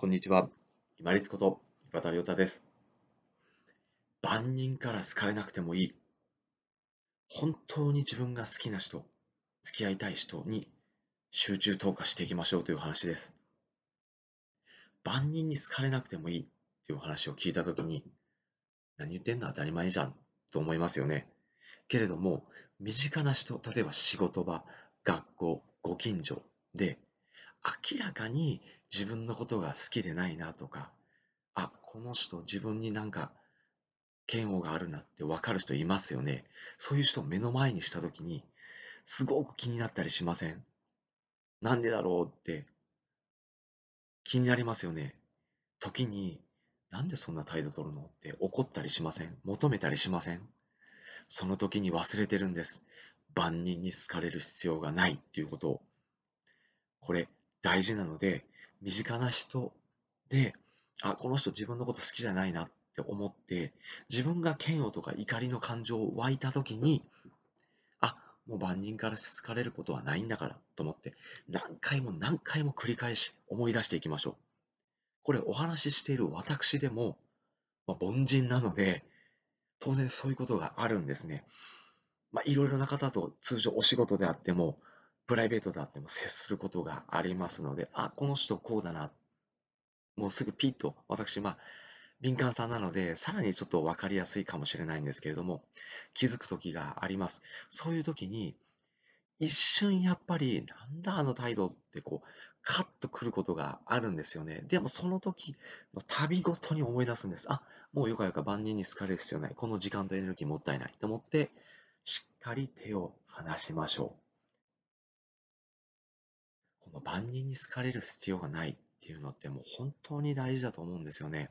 こんにちは。今立こと岩田亮太です。万人から好かれなくてもいい。本当に自分が好きな人、付き合いたい人に集中投下していきましょうという話です。万人に好かれなくてもいいという話を聞いたときに、何言ってんの当たり前じゃんと思いますよね。けれども、身近な人、例えば仕事場、学校、ご近所で明らかに自分のことが好きでないなとか、あ、この人自分になんか嫌悪があるなって分かる人いますよね。そういう人を目の前にした時に、すごく気になったりしません？なんでだろうって気になりますよね。時に、なんでそんな態度取るのって怒ったりしません？求めたりしません？その時に忘れてるんです。万人に好かれる必要がないっていうことを。これ、大事なので、身近な人で、あ、この人自分のこと好きじゃないなって思って、自分が嫌悪とか怒りの感情を湧いたときに、あ、もう万人から好かれることはないんだからと思って、何回も何回も繰り返し思い出していきましょう。これお話ししている私でも、まあ、凡人なので、当然そういうことがあるんですね。まあ、いろいろな方と通常お仕事であっても、プライベートであっても接することがありますので、あ、この人こうだな。もうすぐピッと、私、まあ、敏感さんなので、さらにちょっと分かりやすいかもしれないんですけれども、気づく時があります。そういう時に、一瞬やっぱり、なんだあの態度ってこう、カッとくることがあるんですよね。でもその時の旅ごとに思い出すんです。あ、もうよかよか万人に好かれる必要ない。この時間とエネルギーもったいないと思って、しっかり手を離しましょう。この万人に好かれる必要がないっていうのってもう本当に大事だと思うんですよね。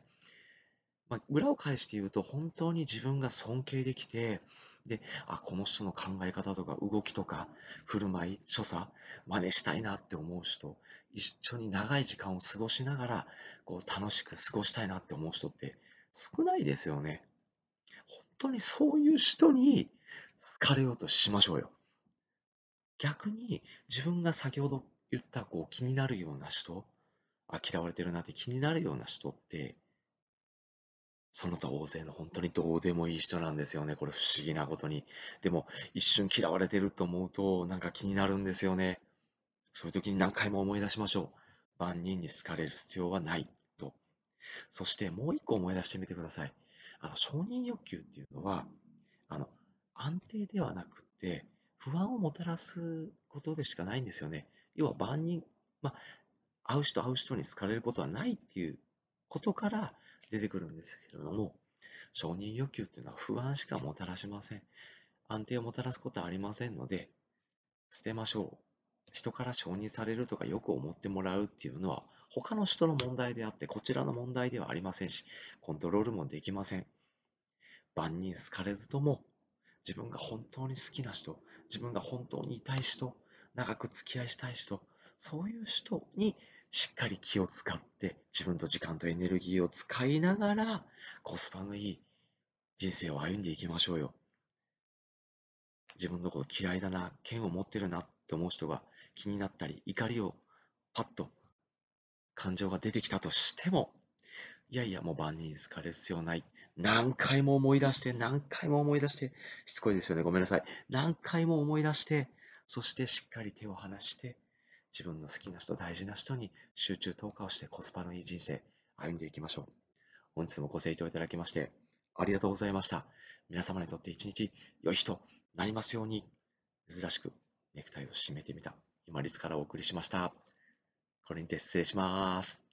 まあ、裏を返して言うと本当に自分が尊敬できてであこの人の考え方とか動きとか振る舞い所作真似したいなって思う人一緒に長い時間を過ごしながらこう楽しく過ごしたいなって思う人って少ないですよね。本当にそういう人に好かれようとしましょうよ。逆に自分が先ほど言ったこう気になるような人、あ、嫌われてるなって気になるような人って、その他大勢の本当にどうでもいい人なんですよね。これ不思議なことに。でも一瞬嫌われてると思うとなんか気になるんですよね。そういう時に何回も思い出しましょう。万人に好かれる必要はないと。そしてもう一個思い出してみてください。あの承認欲求っていうのは、あの安定ではなくて不安をもたらすことでしかないんですよね。要は万人、まあ、会う人会う人に好かれることはないっていうことから出てくるんですけれども、承認欲求っていうのは不安しかもたらしません。安定をもたらすことはありませんので、捨てましょう。人から承認されるとかよく思ってもらうっていうのは、他の人の問題であって、こちらの問題ではありませんし、コントロールもできません。万人好かれずとも、自分が本当に好きな人、自分が本当にいたい人、長く付き合いしたい人、そういう人にしっかり気を使って自分と時間とエネルギーを使いながらコスパのいい人生を歩んでいきましょうよ。自分のこと嫌いだな、剣を持ってるなって思う人が気になったり、怒りをパッと感情が出てきたとしても、いやいや、もう万人に好かれる必要ない。何回も思い出して、何回も思い出して、しつこいですよね。ごめんなさい。何回も思い出して、そしてしっかり手を離して、自分の好きな人、大事な人に集中投下をしてコスパのいい人生歩んでいきましょう。本日もご清聴いただきましてありがとうございました。皆様にとって一日良い日となりますように、珍しくネクタイを締めてみた今率からお送りしました。これにて失礼します。